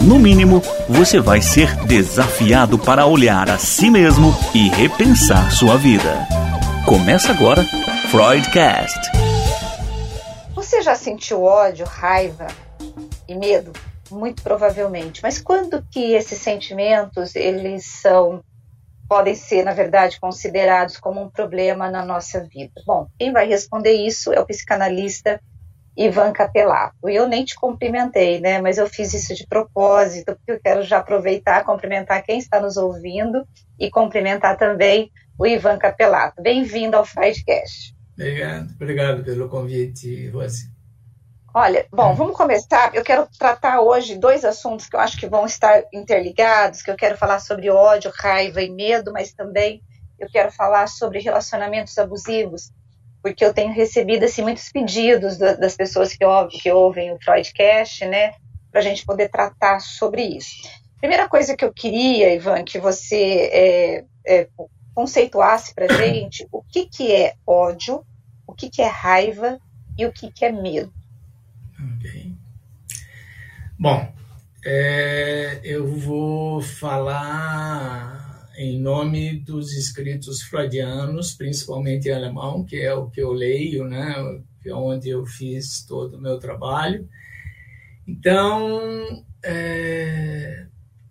no mínimo, você vai ser desafiado para olhar a si mesmo e repensar sua vida. Começa agora, Freudcast. Você já sentiu ódio, raiva e medo? Muito provavelmente. Mas quando que esses sentimentos eles são podem ser, na verdade, considerados como um problema na nossa vida? Bom, quem vai responder isso é o psicanalista Ivan Capelato. E eu nem te cumprimentei, né? Mas eu fiz isso de propósito, porque eu quero já aproveitar, cumprimentar quem está nos ouvindo e cumprimentar também o Ivan Capelato. Bem-vindo ao Fridecast. Obrigado, obrigado pelo convite, Rose. Olha, bom, vamos começar. Eu quero tratar hoje dois assuntos que eu acho que vão estar interligados, que eu quero falar sobre ódio, raiva e medo, mas também eu quero falar sobre relacionamentos abusivos, porque eu tenho recebido assim, muitos pedidos das pessoas que, ouvem, que ouvem o Freudcast, né, para a gente poder tratar sobre isso. Primeira coisa que eu queria, Ivan, que você é, é, conceituasse para gente o que, que é ódio, o que, que é raiva e o que, que é medo. Ok. Bom, é, eu vou falar em nome dos escritos freudianos, principalmente em alemão, que é o que eu leio, né, que é onde eu fiz todo o meu trabalho. Então, é,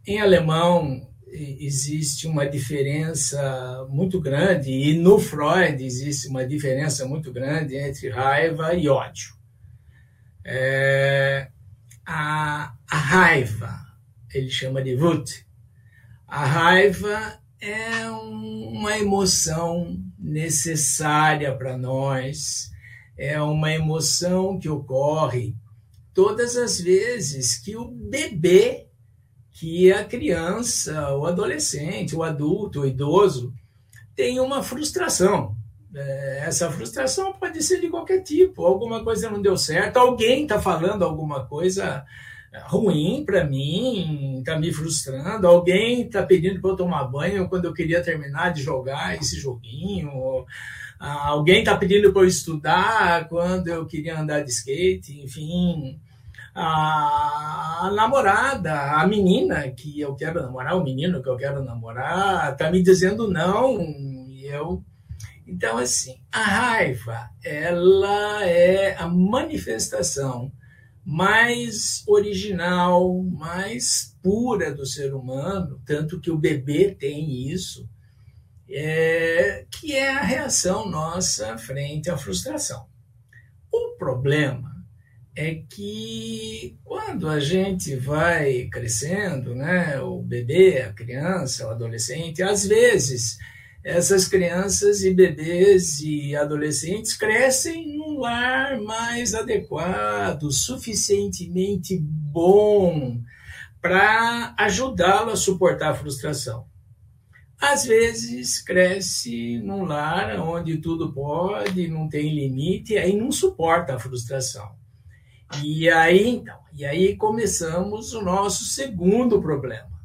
em alemão, existe uma diferença muito grande, e no Freud existe uma diferença muito grande entre raiva e ódio. É, a, a, raiva, ele chama de Wut, a raiva é um, uma emoção necessária para nós, é uma emoção que ocorre todas as vezes que o bebê que a criança, o adolescente, o adulto, o idoso tem uma frustração. É, essa frustração pode ser de qualquer tipo, alguma coisa não deu certo, alguém está falando alguma coisa ruim para mim, está me frustrando, alguém está pedindo para eu tomar banho quando eu queria terminar de jogar esse joguinho, alguém está pedindo para eu estudar quando eu queria andar de skate, enfim, a, namorada, a menina que eu quero namorar, o menino que eu quero namorar, tá me dizendo não, e eu. Então, assim, a raiva, ela é a manifestação mais original, mais pura do ser humano, tanto que o bebê tem isso, é, que é a reação nossa frente à frustração. O problema é que quando a gente vai crescendo, né, o bebê, a criança, o adolescente, às vezes essas crianças e bebês e adolescentes crescem lar mais adequado, suficientemente bom para ajudá-lo a suportar a frustração. Às vezes cresce num lar onde tudo pode, não tem limite, aí não suporta a frustração. E aí, então, e aí começamos o nosso segundo problema,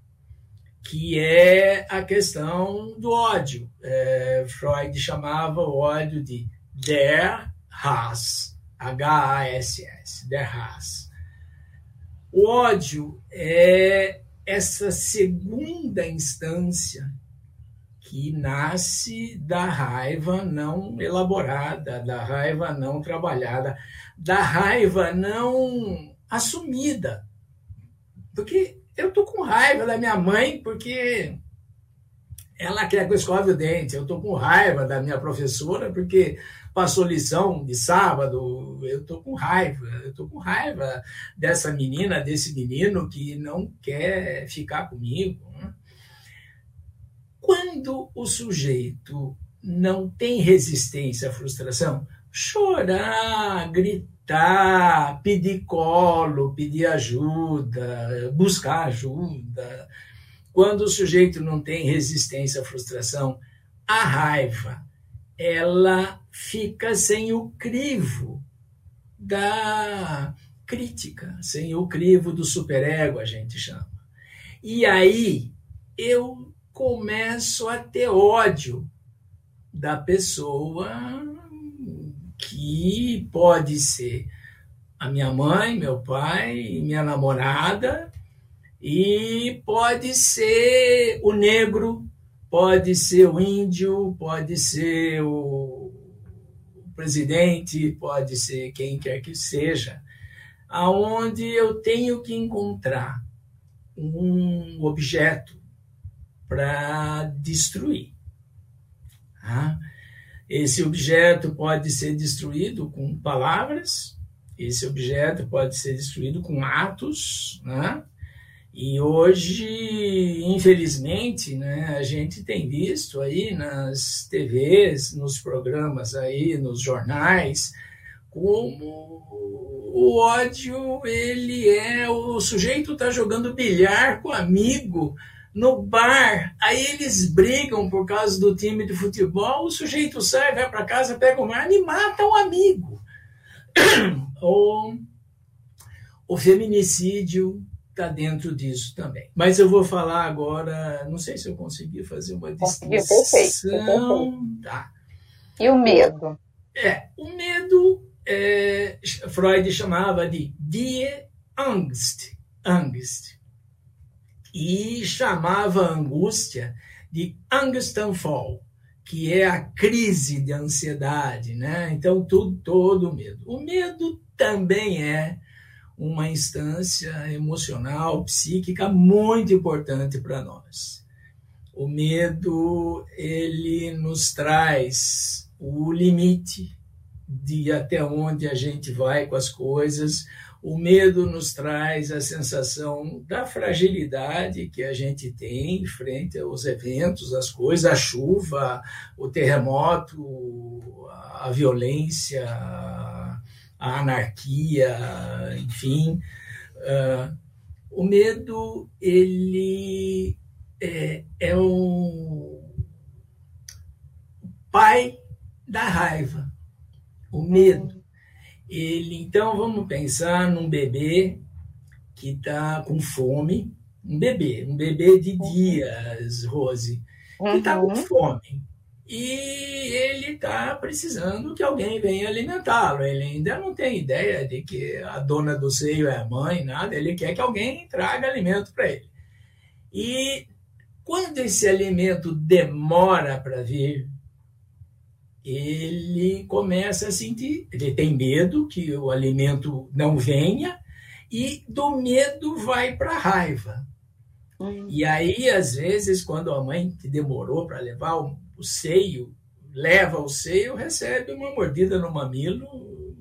que é a questão do ódio. É, Freud chamava o ódio de der Hass, H-A-S-S, der Hass. O ódio é essa segunda instância que nasce da raiva não elaborada, da raiva não trabalhada, da raiva não assumida. Porque eu tô com raiva da minha mãe porque ela quer que eu escove o dente. Eu tô com raiva da minha professora porque passou lição de sábado. Eu tô com raiva. Eu tô com raiva dessa menina, desse menino que não quer ficar comigo. Né? Quando o sujeito não tem resistência à frustração, chorar, gritar, pedir colo, pedir ajuda, buscar ajuda. quando o sujeito não tem resistência à frustração, a raiva, ela fica sem o crivo da crítica, sem o crivo do superego, a gente chama. E aí eu começo a ter ódio da pessoa que pode ser a minha mãe, meu pai, minha namorada, e pode ser o negro, pode ser o índio, pode ser o presidente, pode ser quem quer que seja, aonde eu tenho que encontrar um objeto para destruir. Esse objeto pode ser destruído com palavras, esse objeto pode ser destruído com atos, né? E hoje, infelizmente, né, a gente tem visto aí nas TVs, nos programas aí, nos jornais, como o ódio ele é o sujeito está jogando bilhar com amigo no bar, aí eles brigam por causa do time de futebol, o sujeito sai, vai para casa, pega uma arma e mata um amigo. o, o feminicídio está dentro disso também. Mas eu vou falar agora, não sei se eu consegui fazer uma distinção. Perfeito, Tá. E o medo? É, o medo é, Freud chamava de Die Angst, Angst, e chamava a angústia de Angstanfall, que é a crise de ansiedade, né? Então tudo todo o medo. O medo também é uma instância emocional, psíquica muito importante para nós. O medo ele nos traz o limite de até onde a gente vai com as coisas. O medo nos traz a sensação da fragilidade que a gente tem frente aos eventos, as coisas, a chuva, o terremoto, a violência, a anarquia, enfim. Uh, o medo, ele é, é o pai da raiva, o medo. Ele, então, vamos pensar num bebê que está com fome, um bebê, um bebê de dias, Rose, que está com uhum. fome e ele está precisando que alguém venha alimentá-lo. Ele ainda não tem ideia de que a dona do seio é a mãe, nada. Ele quer que alguém traga alimento para ele. E quando esse alimento demora para vir, ele começa a sentir, ele tem medo que o alimento não venha e do medo vai para a raiva. Hum. E aí, às vezes, quando a mãe demorou para levar o o seio, leva o seio, recebe uma mordida no mamilo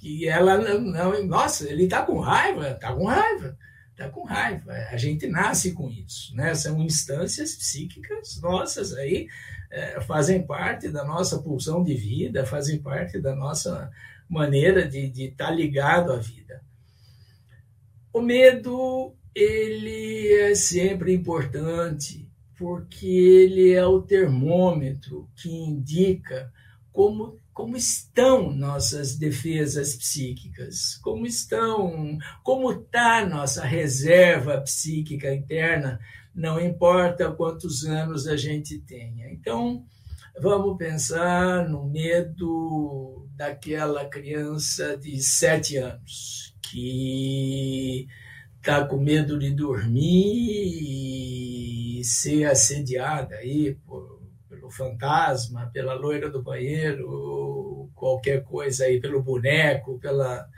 que ela não. Nossa, ele está com raiva, está com raiva, está com raiva. A gente nasce com isso, né? São instâncias psíquicas nossas aí, é, fazem parte da nossa pulsão de vida, fazem parte da nossa maneira de estar tá ligado à vida. O medo, ele é sempre importante porque ele é o termômetro que indica como, como estão nossas defesas psíquicas, como estão, como está nossa reserva psíquica interna, não importa quantos anos a gente tenha. Então, vamos pensar no medo daquela criança de sete anos que está com medo de dormir ser assediada aí por, pelo fantasma, pela loira do banheiro, qualquer coisa aí, pelo boneco, pela.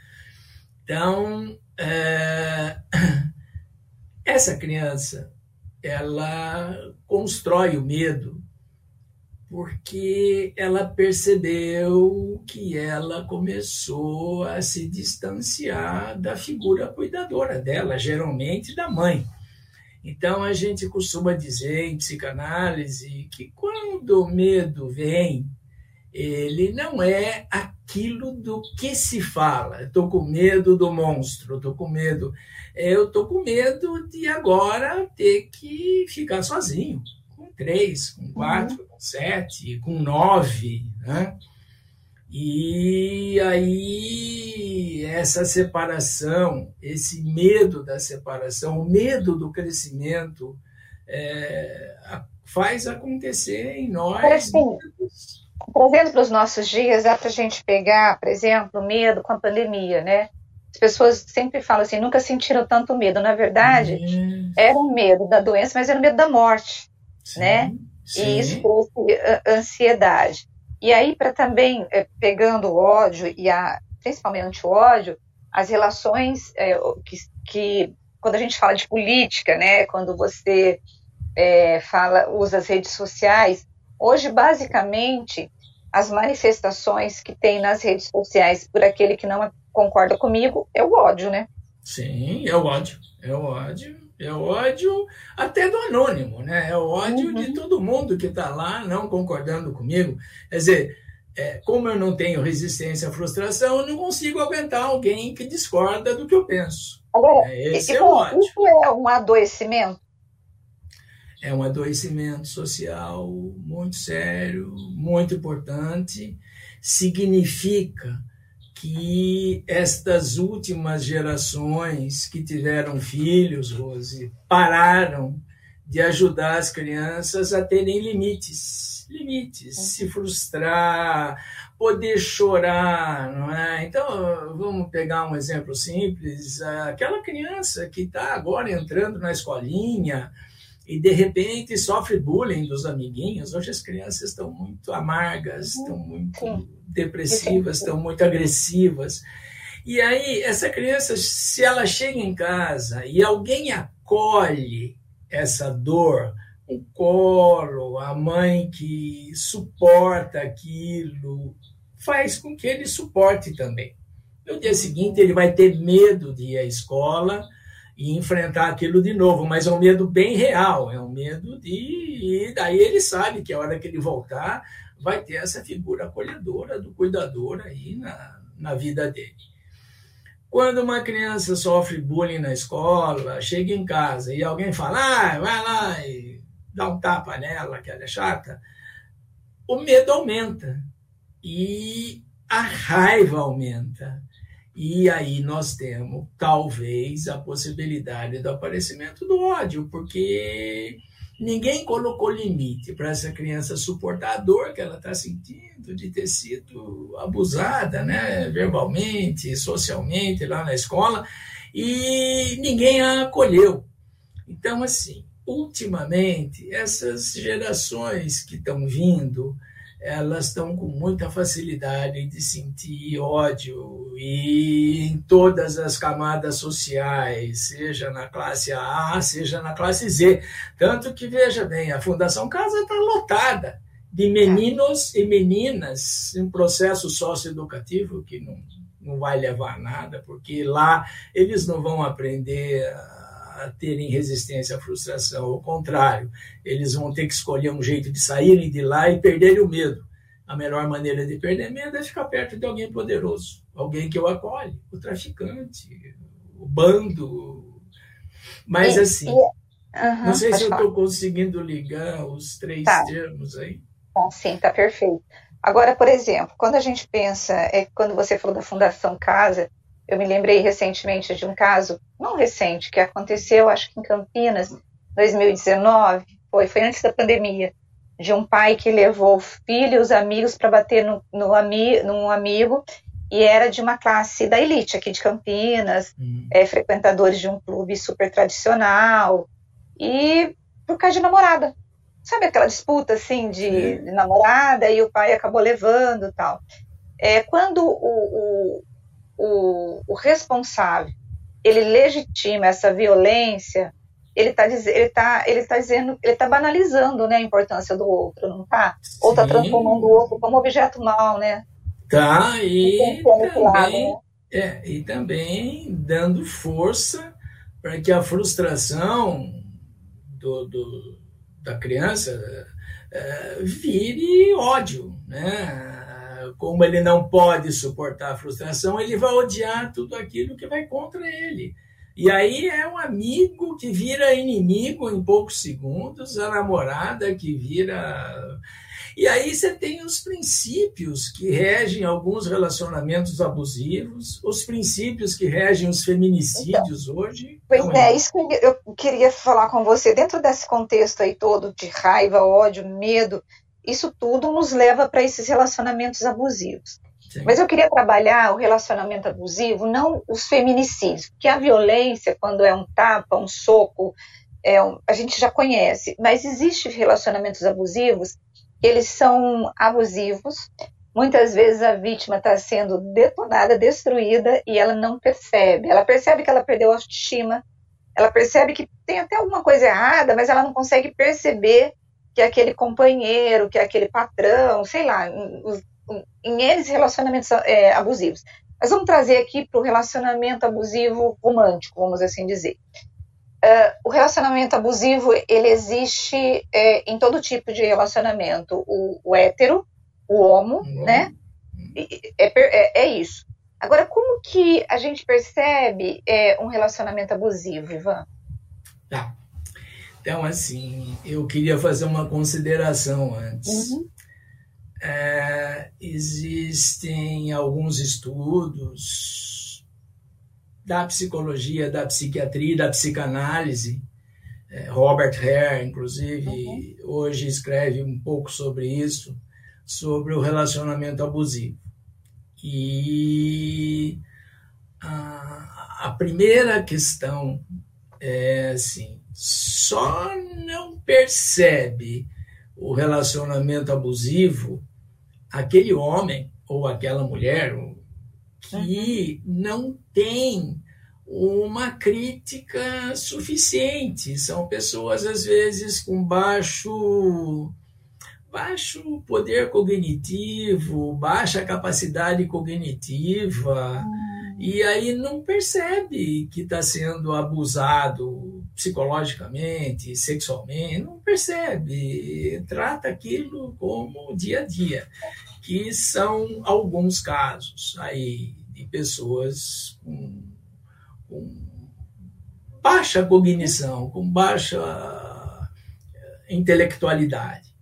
Então, é... essa criança, ela constrói o medo porque ela percebeu que ela começou a se distanciar da figura cuidadora dela, geralmente da mãe. Então a gente costuma dizer em psicanálise que quando o medo vem, ele não é aquilo do que se fala. Estou com medo do monstro, estou com medo. Eu estou com medo de agora ter que ficar sozinho, com três, com quatro, uhum. com sete, com nove. Né? E aí, essa separação, esse medo da separação, o medo do crescimento, é, faz acontecer em nós. Assim, trazendo para os nossos dias, dá para a gente pegar, por exemplo, o medo com a pandemia, né? As pessoas sempre falam assim, nunca sentiram tanto medo. Na verdade, era um medo da doença, mas era o medo da morte, sim, né? Sim. E isso trouxe ansiedade. E aí, para também, é, pegando o ódio, e a, principalmente o ódio, as relações é, que, que, quando a gente fala de política, né, quando você é, fala, usa as redes sociais, hoje, basicamente, as manifestações que tem nas redes sociais por aquele que não concorda comigo é o ódio, né? Sim, é o ódio. É o ódio. É o ódio até do anônimo, né? É o ódio uhum. de todo mundo que está lá não concordando comigo. Quer dizer, é, como eu não tenho resistência à frustração, eu não consigo aguentar alguém que discorda do que eu penso. Agora, é, esse é o ódio. Isso é um adoecimento? É um adoecimento social muito sério, muito importante. Significa que estas últimas gerações que tiveram filhos, Rose, pararam de ajudar as crianças a terem limites, limites, uhum. se frustrar, poder chorar, não é? Então, vamos pegar um exemplo simples, aquela criança que está agora entrando na escolinha, e de repente sofre bullying dos amiguinhos. Hoje as crianças estão muito amargas, uhum. estão muito depressivas, estão muito agressivas. E aí essa criança, se ela chega em casa e alguém acolhe essa dor, o colo, a mãe que suporta aquilo, faz com que ele suporte também. No dia seguinte ele vai ter medo de ir à escola e enfrentar aquilo de novo, mas é um medo bem real, é um medo de. E daí ele sabe que a hora que ele voltar, vai ter essa figura acolhedora do cuidador aí na, na vida dele. Quando uma criança sofre bullying na escola, chega em casa e alguém fala, ah, vai lá e dá um tapa nela, que ela é chata, o medo aumenta e a raiva aumenta. E aí nós temos, talvez, a possibilidade do aparecimento do ódio, porque ninguém colocou limite para essa criança suportar a dor que ela está sentindo de ter sido abusada, né, verbalmente, socialmente, lá na escola, e ninguém a acolheu. Então, assim, ultimamente, essas gerações que estão vindo, elas estão com muita facilidade de sentir ódio e em todas as camadas sociais, seja na classe A, seja na classe Z. Tanto que, veja bem, a Fundação Casa está lotada de meninos e meninas em processo socioeducativo que não, não vai levar a nada, porque lá eles não vão aprender a terem resistência à frustração. Ao contrário, eles vão ter que escolher um jeito de saírem de lá e perderem o medo. A melhor maneira de perder medo é ficar perto de alguém poderoso, alguém que o acolhe, o traficante, o bando. Mas e, assim, e, uhum, não sei se eu estou conseguindo ligar os três tá. termos aí. Bom, sim, está perfeito. Agora, por exemplo, quando a gente pensa, é quando você falou da Fundação Casa, eu me lembrei recentemente de um caso, não recente, que aconteceu, acho que em Campinas, 2019, foi, foi antes da pandemia, de um pai que levou o filho e os amigos para bater no, no ami, num amigo e era de uma classe da elite aqui de Campinas, uhum. é, frequentadores de um clube super tradicional e por causa de namorada. Sabe aquela disputa assim de, de namorada e o pai acabou levando tal. É, quando o, o, o, o responsável ele legitima essa violência, ele está ele tá, ele tá dizendo, ele está banalizando né, a importância do outro, não está? Ou está transformando o outro como objeto mal, né? Tá, e também, lado, né? é, e também dando força para que a frustração do, do da criança é, vire ódio, né? Como ele não pode suportar a frustração, ele vai odiar tudo aquilo que vai contra ele. E aí é um amigo que vira inimigo em poucos segundos, a namorada que vira. E aí você tem os princípios que regem alguns relacionamentos abusivos, os princípios que regem os feminicídios então, hoje. Pois é, isso que eu queria falar com você. Dentro desse contexto aí todo de raiva, ódio, medo, isso tudo nos leva para esses relacionamentos abusivos. Sim. Mas eu queria trabalhar o relacionamento abusivo, não os feminicídios, porque a violência, quando é um tapa, um soco, é um, a gente já conhece, mas existem relacionamentos abusivos, eles são abusivos, muitas vezes a vítima está sendo detonada, destruída, e ela não percebe. Ela percebe que ela perdeu a autoestima, ela percebe que tem até alguma coisa errada, mas ela não consegue perceber que é aquele companheiro, que é aquele patrão, sei lá, em eles relacionamentos é, abusivos. Mas vamos trazer aqui para o relacionamento abusivo romântico, vamos assim dizer. Uh, o relacionamento abusivo ele existe é, em todo tipo de relacionamento. O, o hétero, o homo, uhum. né? É, é, é, isso. Agora, como que a gente percebe é, um relacionamento abusivo, Ivan? Tá. Então, assim, eu queria fazer uma consideração antes. Uhum. É, existem alguns estudos da psicologia, da psiquiatria, da psicanálise. É, Robert Hare, inclusive, uhum. hoje escreve um pouco sobre isso, sobre o relacionamento abusivo. E a, a primeira questão é assim: só não percebe o relacionamento abusivo aquele homem ou aquela mulher que não tem uma crítica suficiente. São pessoas, às vezes, com baixo, baixo poder cognitivo, baixa capacidade cognitiva, hum. e aí não percebe que está sendo abusado psicologicamente, sexualmente, não percebe, trata aquilo como dia a dia, que são alguns casos aí de pessoas com, com baixa cognição, com baixa intelectualidade.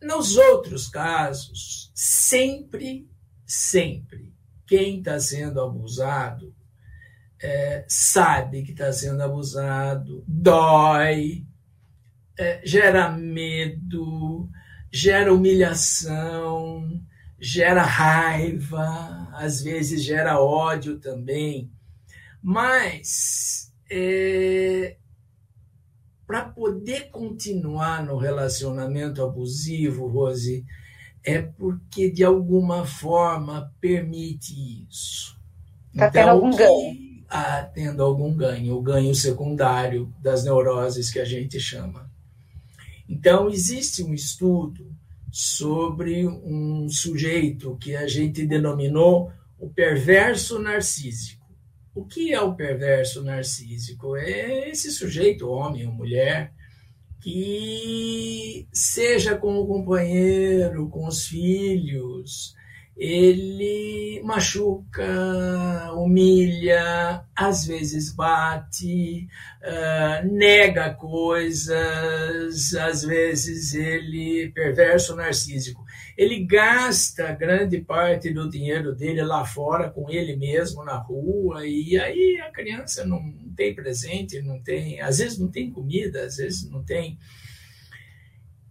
Nos outros casos, sempre, sempre, quem está sendo abusado é, sabe que está sendo abusado, dói, é, gera medo, gera humilhação, gera raiva, às vezes gera ódio também. Mas é, para poder continuar no relacionamento abusivo, Rose, é porque de alguma forma permite isso. Está então, tendo algum ganho a, tendo algum ganho, o ganho secundário das neuroses que a gente chama. Então, existe um estudo sobre um sujeito que a gente denominou o perverso narcísico. O que é o perverso narcísico? É esse sujeito, homem ou mulher, que seja com o companheiro, com os filhos, ele machuca, humilha, às vezes bate, uh, nega coisas, às vezes ele perverso narcísico. Ele gasta grande parte do dinheiro dele lá fora com ele mesmo na rua e aí a criança não tem presente, não tem, às vezes não tem comida, às vezes não tem.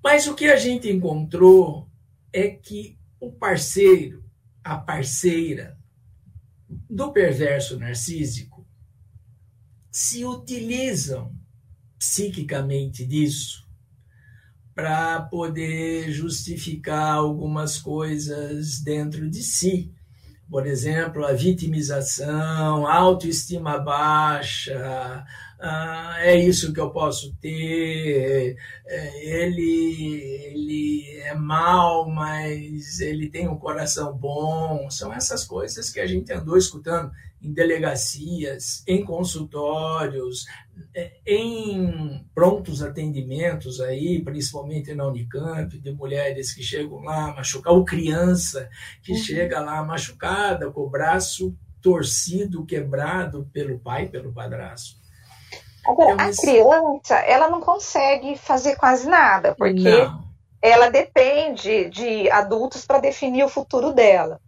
Mas o que a gente encontrou é que o parceiro, a parceira do perverso narcísico se utilizam psiquicamente disso para poder justificar algumas coisas dentro de si. Por exemplo, a vitimização, autoestima baixa, ah, é isso que eu posso ter, é, ele, ele é mal, mas ele tem um coração bom. São essas coisas que a gente andou escutando em delegacias, em consultórios, é, em prontos atendimentos aí, principalmente na Unicamp, de mulheres que chegam lá machucadas, ou criança que uhum. chega lá machucada, com o braço torcido, quebrado pelo pai, pelo padrasto. Agora, então, a criança, ela não consegue fazer quase nada, porque não. ela depende de adultos para definir o futuro dela.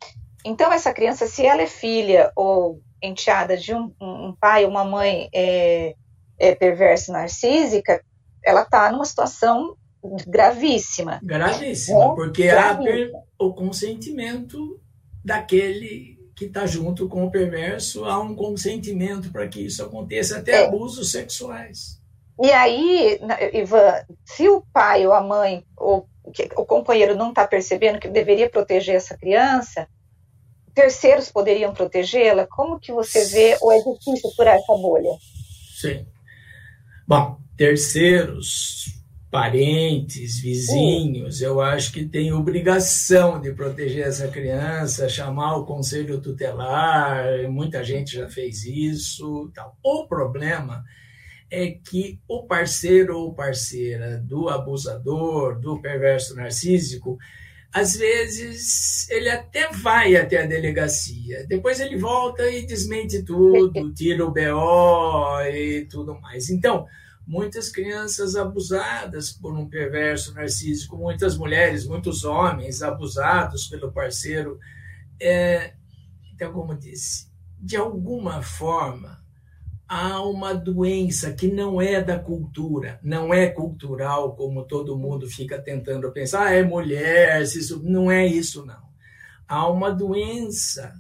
Então, essa criança, se ela é filha ou enteada de um, um pai ou uma mãe é, é perversa narcísica, ela está numa situação gravíssima. Gravíssima, é, porque gravíssima. há o consentimento daquele que está junto com o perverso, há um consentimento para que isso aconteça, até é. abusos sexuais. E aí, Ivan, se o pai ou a mãe ou o companheiro não está percebendo que deveria proteger essa criança, terceiros poderiam protegê-la? Como que você vê ou é difícil furar essa bolha? Sim. Bom, terceiros parentes, vizinhos, eu acho que tem obrigação de proteger essa criança, chamar o conselho tutelar, muita gente já fez isso. Tal. O problema é que o parceiro ou parceira do abusador, do perverso narcísico, às vezes ele até vai até a delegacia, depois ele volta e desmente tudo, tira o BO e tudo mais. Então, muitas crianças abusadas por um perverso narcísico, muitas mulheres, muitos homens abusados pelo parceiro. É, então, como disse, de alguma forma há uma doença que não é da cultura, não é cultural, como todo mundo fica tentando pensar, ah, é mulher, isso não é isso não. Há uma doença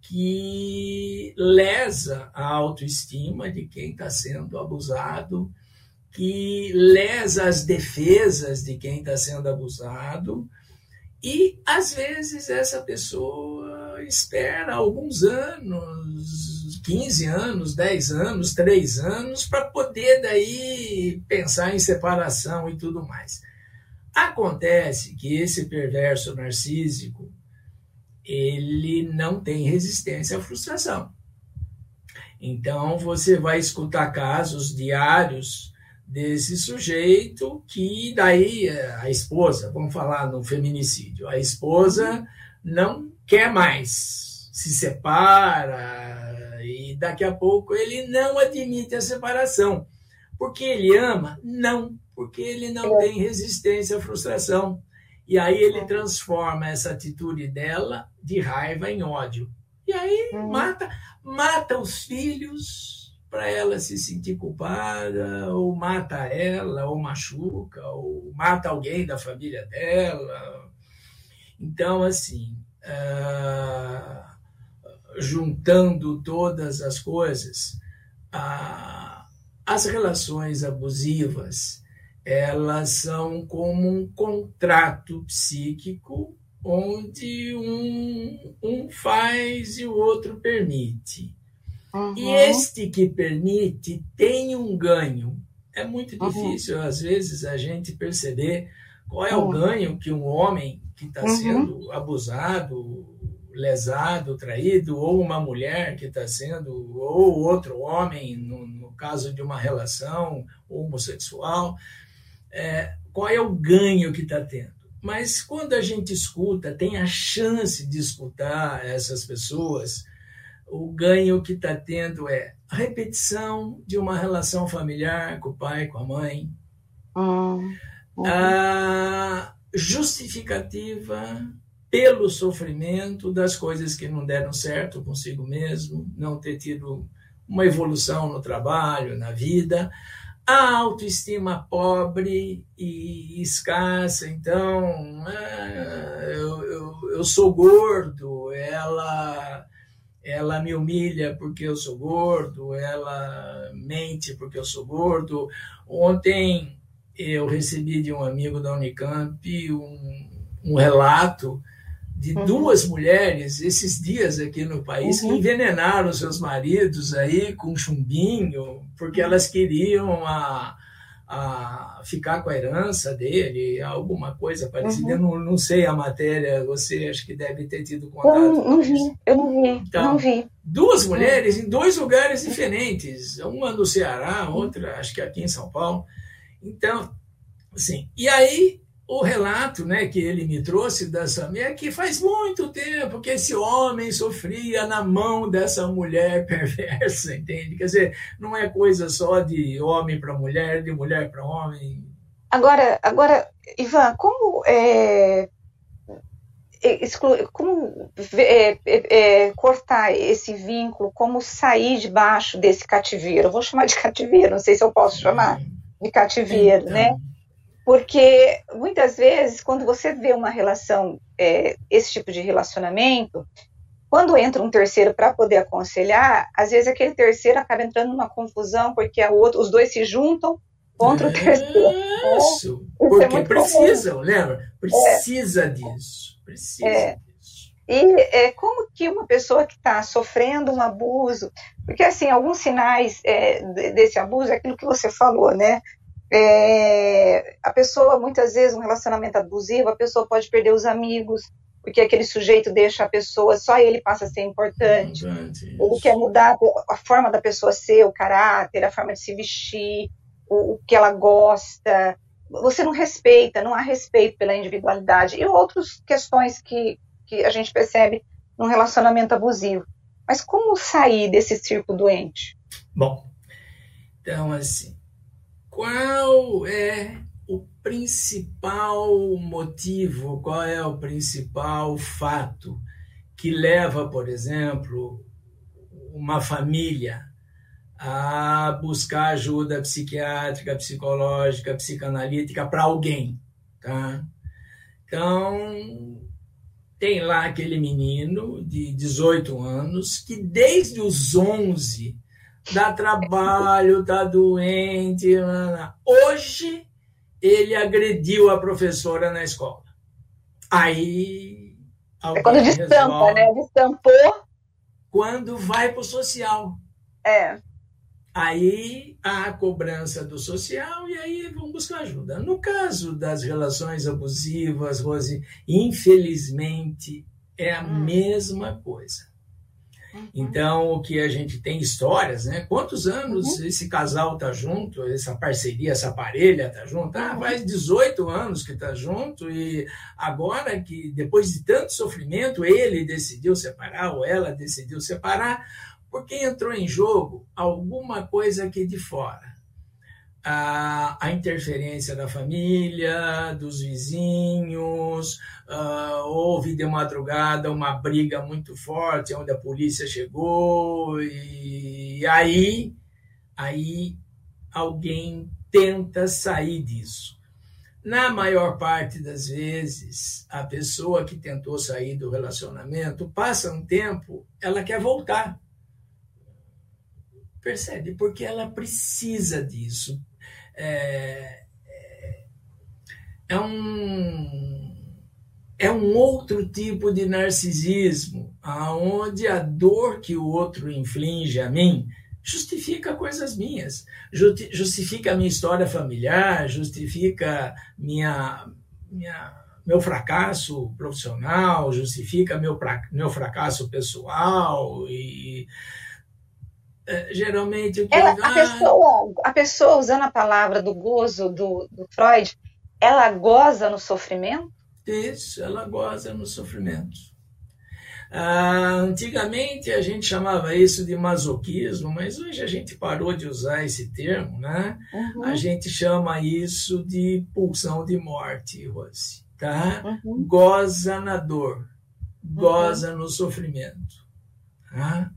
que lesa a autoestima de quem está sendo abusado, que lesa as defesas de quem está sendo abusado, e às vezes essa pessoa espera alguns anos, 15 anos, 10 anos, 3 anos, para poder daí pensar em separação e tudo mais. Acontece que esse perverso narcísico, ele não tem resistência à frustração. Então você vai escutar casos diários desse sujeito que daí a esposa, vamos falar no feminicídio, a esposa não quer mais, se separa e daqui a pouco ele não admite a separação. Porque ele ama? Não, porque ele não tem resistência à frustração. E aí ele transforma essa atitude dela de raiva em ódio. E aí uhum. mata, mata os filhos, para ela se sentir culpada, ou mata ela, ou machuca, ou mata alguém da família dela. Então, assim, uh, juntando todas as coisas, as relações abusivas elas são como um contrato psíquico onde um, um faz e o outro permite. Uhum. E este que permite tem um ganho. É muito uhum. difícil, uhum. às vezes, a gente perceber qual é o uhum. ganho que um homem que está uhum. sendo abusado, lesado, traído, ou uma mulher que está sendo, ou outro homem, no, no, caso de uma relação homossexual, é, qual é o ganho que está tendo. Mas quando a gente escuta, tem a chance de escutar essas pessoas o ganho que está tendo é a repetição de uma relação familiar com o pai, com a mãe, uhum. a justificativa pelo sofrimento das coisas que não deram certo consigo mesmo, não ter tido uma evolução no trabalho, na vida, a autoestima pobre e escassa, então ah, eu, eu, eu sou gordo, ela ela me humilha porque eu sou gordo, ela mente porque eu sou gordo. Ontem eu recebi de um amigo da Unicamp um, um relato de uhum. duas mulheres esses dias aqui no país uhum. que envenenaram seus maridos aí com chumbinho, porque uhum. elas queriam a, a ficar com a herança dele, alguma coisa parecida. Uhum. Eu não, não sei a matéria, você acho que deve ter tido contato. Eu não, não vi, eu não vi, então, não vi. Duas mulheres em dois lugares diferentes, uma no Ceará, outra acho que aqui em São Paulo. Então, assim, e aí o relato né, que ele me trouxe dessa mulher é que faz muito tempo que esse homem sofria na mão dessa mulher perversa, entende? Quer dizer, não é coisa só de homem para mulher, de mulher para homem. Agora, agora, Ivan, como é, exclu, como é, é, cortar esse vínculo, como sair debaixo desse cativeiro? Eu vou chamar de cativeiro, não sei se eu posso chamar de cativeiro, né? então. né? Porque muitas vezes, quando você vê uma relação, é, esse tipo de relacionamento, quando entra um terceiro para poder aconselhar, às vezes aquele terceiro acaba entrando numa confusão, porque a outro, os dois se juntam contra o terceiro. Isso, é porque é precisam, comum. lembra? Precisa é. disso. Precisa é. E é, como que uma pessoa que está sofrendo um abuso, porque assim, alguns sinais é, desse abuso é aquilo que você falou, né? É, a pessoa, muitas vezes, um relacionamento abusivo, a pessoa pode perder os amigos, porque aquele sujeito deixa a pessoa, só ele passa a ser importante. ele quer mudar a forma da pessoa ser, o caráter, a forma de se vestir, o, o que ela gosta. Você não respeita, não há respeito pela individualidade. E outras questões que, que a gente percebe num relacionamento abusivo. Mas como sair desse círculo doente? Bom, então, assim, qual é o principal motivo, qual é o principal fato que leva, por exemplo, uma família a buscar ajuda psiquiátrica, psicológica, psicanalítica para alguém, tá? Então, tem lá aquele menino de 18 anos que desde os 11 dá trabalho, tá doente. Hoje ele agrediu a professora na escola. Aí. É quando destampa, né? Destampou. Quando vai para o social. É. Aí há a cobrança do social e aí vão buscar ajuda. No caso das relações abusivas, Rose, infelizmente é a hum. mesma coisa. Uhum. Então, o que a gente tem histórias, né? Quantos anos uhum. esse casal tá junto, essa parceria, essa parelha tá junto? Ah, uhum. faz 18 anos que tá junto e agora que depois de tanto sofrimento ele decidiu separar ou ela decidiu separar, porque entrou em jogo alguma coisa aqui de fora a, a interferência da família, dos vizinhos, uh, houve de madrugada uma briga muito forte onde a polícia chegou e aí, aí alguém tenta sair disso. Na maior parte das vezes, a pessoa que tentou sair do relacionamento passa um tempo, ela quer voltar. Percebe? Porque ela precisa disso é, é, é um é um outro tipo de narcisismo, aonde a dor que o outro inflige a mim justifica coisas minhas, justifica a minha história familiar, justifica minha, minha meu fracasso profissional, justifica meu, meu fracasso pessoal e geralmente o que ela, a pessoa a pessoa usando a palavra do gozo do, do Freud ela goza no sofrimento isso ela goza no sofrimento ah, antigamente a gente chamava isso de masoquismo mas hoje a gente parou de usar esse termo né uhum. a gente chama isso de pulsão de morte Rose tá uhum. goza na dor goza uhum. no sofrimento tá?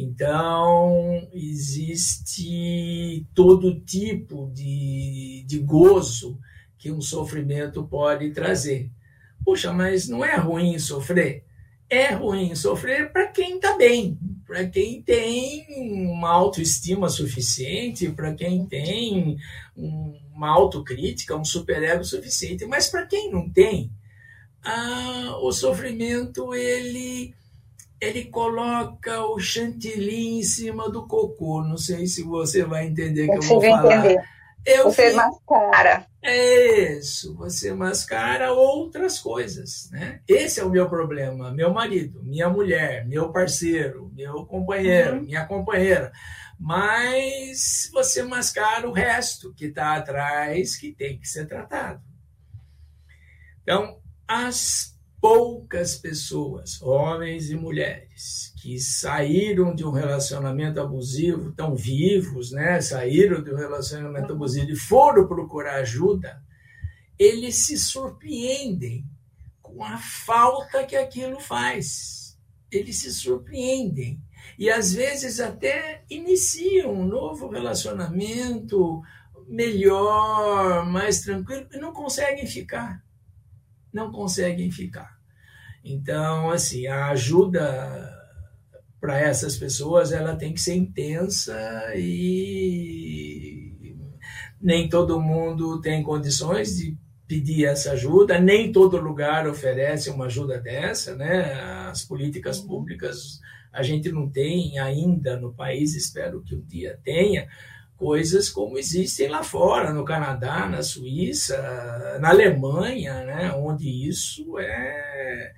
Então, existe todo tipo de, de gozo que um sofrimento pode trazer. Puxa, mas não é ruim sofrer? É ruim sofrer para quem está bem, para quem tem uma autoestima suficiente, para quem tem uma autocrítica, um superego suficiente. Mas para quem não tem, ah, o sofrimento ele ele coloca o chantilly em cima do cocô. Não sei se você vai entender o que eu vou falar. Entender. Eu você fico... mascara. É isso, você mascara outras coisas, né? Esse é o meu problema. Meu marido, minha mulher, meu parceiro, meu companheiro, uhum. minha companheira. Mas você mascara o resto que está atrás, que tem que ser tratado. Então, as poucas pessoas, homens e mulheres, que saíram de um relacionamento abusivo, estão vivos, né? saíram de um relacionamento abusivo e foram procurar ajuda, eles se surpreendem com a falta que aquilo faz. Eles se surpreendem. E às vezes até iniciam um novo relacionamento melhor, mais tranquilo, e não conseguem ficar não conseguem ficar. Então, assim, a ajuda para essas pessoas ela tem que ser intensa e nem todo mundo tem condições de pedir essa ajuda, nem todo lugar oferece uma ajuda dessa, né? As políticas públicas a gente não tem ainda no país, espero que um dia tenha, coisas como existem lá fora, no Canadá, na Suíça, na Alemanha, né, onde isso é.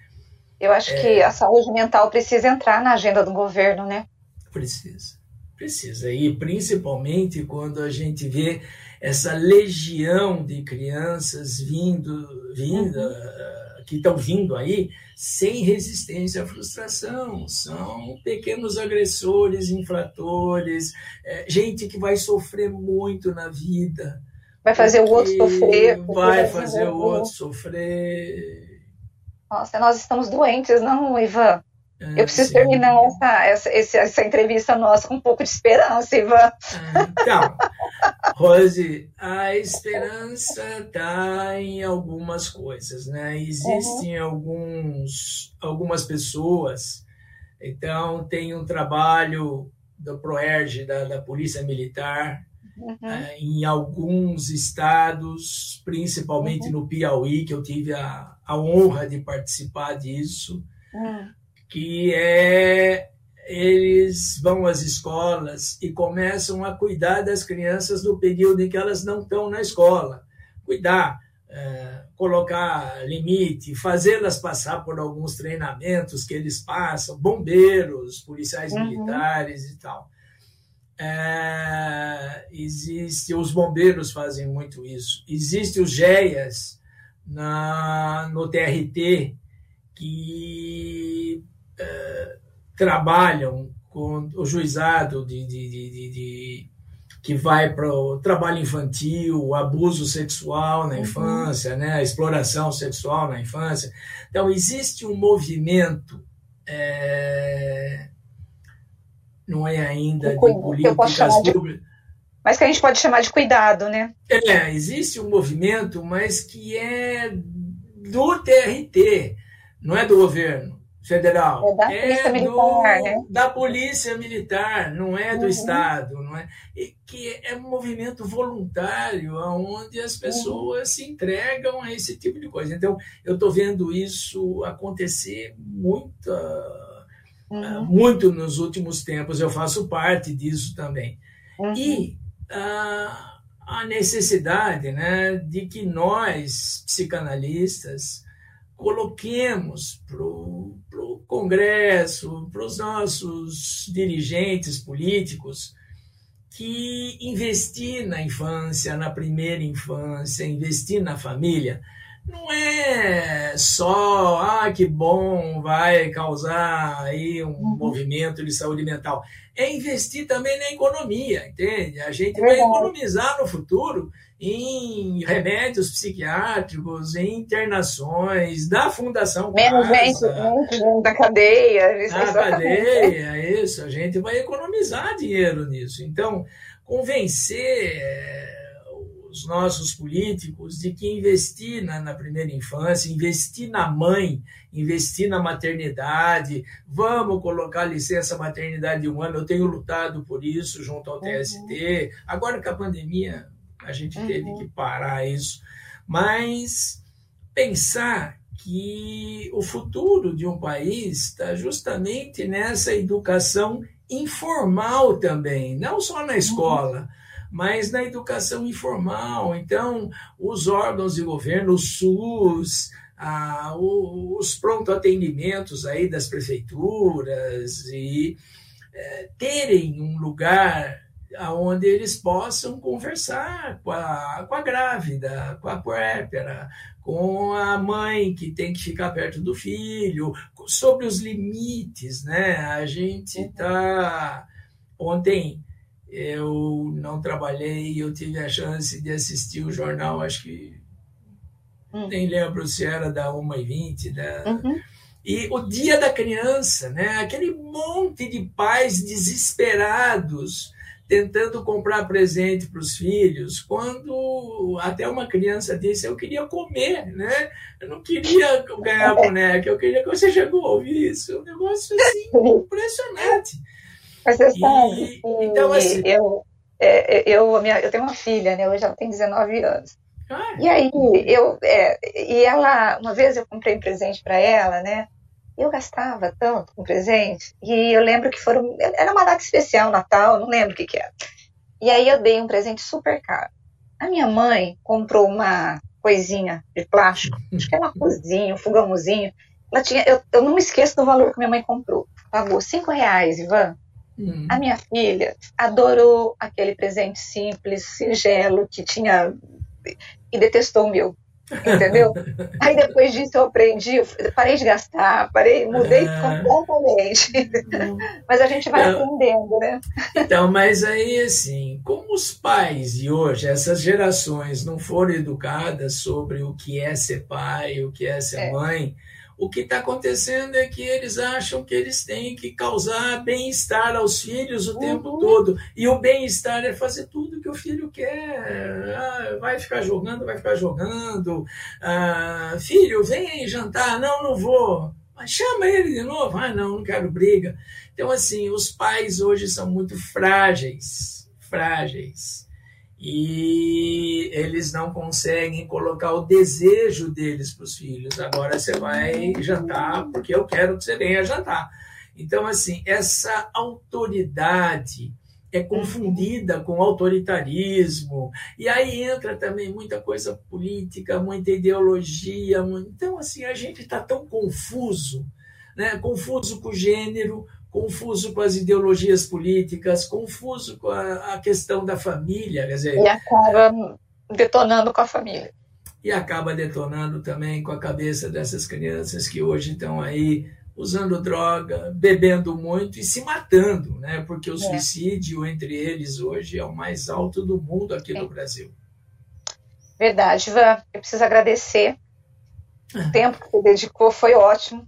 Eu acho é, que a saúde mental precisa entrar na agenda do governo, né? Precisa, precisa. E principalmente quando a gente vê essa legião de crianças vindo, vinda. Uhum que estão vindo aí sem resistência à frustração. São pequenos agressores, infratores, é, gente que vai sofrer muito na vida. Vai fazer o outro sofrer. Vai fazer o outro sofrer. Nossa, nós estamos doentes, não, Ivan? Eu preciso sim. terminar essa, essa, essa, entrevista nossa com um pouco de esperança, Ivan. Então, Rose, a esperança está em algumas coisas, né? Existem uhum. alguns, algumas pessoas, então tem um trabalho do PROERG, da, da Polícia Militar, uhum. uh, em alguns estados, principalmente uhum. no Piauí, que eu tive a, a honra de participar disso, uhum que é eles vão às escolas e começam a cuidar das crianças no período em que elas não estão na escola. Cuidar, é, colocar limite, fazê-las passar por alguns treinamentos que eles passam, bombeiros, policiais uhum. militares e tal. É, existe, os bombeiros fazem muito isso. Existe os GEAS na, no TRT, que trabalham com o juizado de, de, de, de que vai para o trabalho infantil, o abuso sexual na uhum. infância, né, a exploração sexual na infância. Então, existe um movimento, é, não é ainda de políticas públicas. Mas que a gente pode chamar de cuidado, né? É, existe um movimento, mas que é do TRT, não é do governo federal. É da Polícia é Militar, do, né? Da Polícia Militar, não é do uhum. Estado, não é? E que é um movimento voluntário, onde as pessoas uhum. se entregam a esse tipo de coisa. Então, eu estou vendo isso acontecer muito, uhum. muito nos últimos tempos. Eu faço parte disso também. Uhum. E a, a necessidade né, de que nós, psicanalistas, coloquemos para o Congresso, para os nossos dirigentes políticos, que investir na infância, na primeira infância, investir na família, não é só, ah, que bom, vai causar aí um uhum. movimento de saúde mental. É investir também na economia, entende? A gente vai economizar no futuro em remédios psiquiátricos, em internações, da Fundação Menos gente, da cadeia. Da cadeia, é isso. A gente vai economizar dinheiro nisso. Então, convencer eh, os nossos políticos de que investir na, na, primeira infância, investir na mãe, investir na maternidade, vamos colocar licença maternidade de um ano, eu tenho lutado por isso junto ao TST. Uhum. Agora com a pandemia a gente uhum. teve que parar isso. Mas pensar que o futuro de um país está justamente nessa educação informal também, não só na escola, mas na educação informal. Então, os órgãos de governo, o SUS, ah, os pronto atendimentos aí das prefeituras e é, terem um lugar onde eles possam conversar com a, com a grávida, com a puérpera, com a mãe que tem que ficar perto do filho, sobre os limites, né? A gente está ontem eu não trabalhei, eu tive a chance de assistir o jornal, acho que hum. nem lembro se era da 1h20, da... Uhum. E o dia da criança, né? aquele monte de pais desesperados tentando comprar presente para os filhos, quando até uma criança disse, eu queria comer, né? Eu não queria ganhar boneca, eu queria que você chegou a ouvir isso. Um negócio assim, impressionante. Mas você sabe, então, assim, eu, é, eu, minha, eu tenho uma filha, né? Hoje ela tem 19 anos. Ah, e aí, eu, é, e ela, uma vez eu comprei um presente para ela, né? Eu gastava tanto com presente, e eu lembro que foram, era uma data especial, Natal, não lembro o que que era. E aí eu dei um presente super caro. A minha mãe comprou uma coisinha de plástico, acho que era uma cozinha, um fogãozinho. Ela tinha, eu, eu não me esqueço do valor que minha mãe comprou. Pagou cinco reais, Ivan. Hum. A minha filha adorou aquele presente simples, singelo, que tinha. e detestou o meu. Entendeu? Aí depois disso eu aprendi, eu parei de gastar, parei, mudei ah. completamente. mas a gente vai então, aprendendo, né? Então, mas aí assim, como os pais de hoje, essas gerações, não foram educadas sobre o que é ser pai, o que é ser é. mãe, o que está acontecendo é que eles acham que eles têm que causar bem-estar aos filhos o uhum. tempo todo. E o bem-estar é fazer tudo o filho quer. Ah, vai ficar jogando, vai ficar jogando. Ah, filho, vem jantar. Não, não vou. Mas chama ele de novo. Ah, não, não quero briga. Então, assim, os pais hoje são muito frágeis. Frágeis e eles não conseguem colocar o desejo deles para os filhos. Agora você vai jantar porque eu quero que você venha jantar. Então, assim, essa autoridade é confundida com autoritarismo, e aí entra também muita coisa política, muita ideologia. Então, assim, a gente está tão confuso, né? confuso com o gênero, confuso com as ideologias políticas, confuso com a, a questão da família. Quer dizer, e acaba detonando com a família. E acaba detonando também com a cabeça dessas crianças que hoje estão aí usando droga, bebendo muito e se matando, né? Porque o é. suicídio entre eles hoje é o mais alto do mundo aqui no Brasil. Verdade, Ivan. Eu preciso agradecer. O ah. tempo que você dedicou foi ótimo.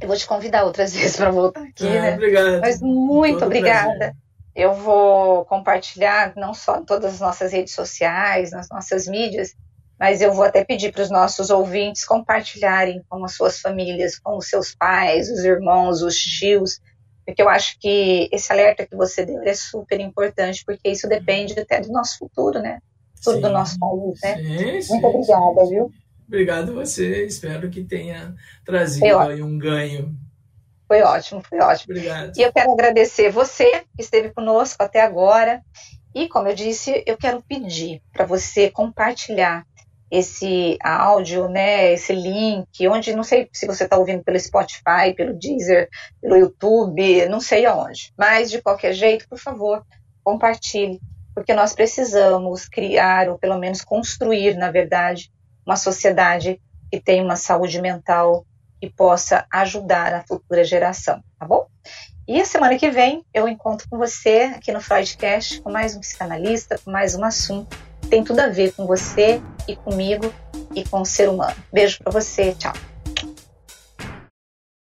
Eu vou te convidar outras vezes para voltar aqui, ah, né? Obrigado. Mas muito Todo obrigada. Prazer. Eu vou compartilhar não só em todas as nossas redes sociais, nas nossas mídias, mas eu vou até pedir para os nossos ouvintes compartilharem com as suas famílias, com os seus pais, os irmãos, os tios, porque eu acho que esse alerta que você deu é super importante, porque isso depende até do nosso futuro, né? Tudo sim, do nosso país, né? Sim, sim, Muito obrigada, viu? Obrigado você. Espero que tenha trazido aí um ganho. Foi ótimo, foi ótimo. Obrigado. E eu quero agradecer você que esteve conosco até agora. E, como eu disse, eu quero pedir para você compartilhar esse áudio, né, esse link, onde não sei se você está ouvindo pelo Spotify, pelo Deezer, pelo YouTube, não sei aonde. Mas de qualquer jeito, por favor, compartilhe, porque nós precisamos criar ou pelo menos construir, na verdade, uma sociedade que tenha uma saúde mental e possa ajudar a futura geração, tá bom? E a semana que vem eu encontro com você aqui no Freudcast com mais um psicanalista, com mais um assunto tem tudo a ver com você e comigo e com o ser humano. Beijo para você, tchau.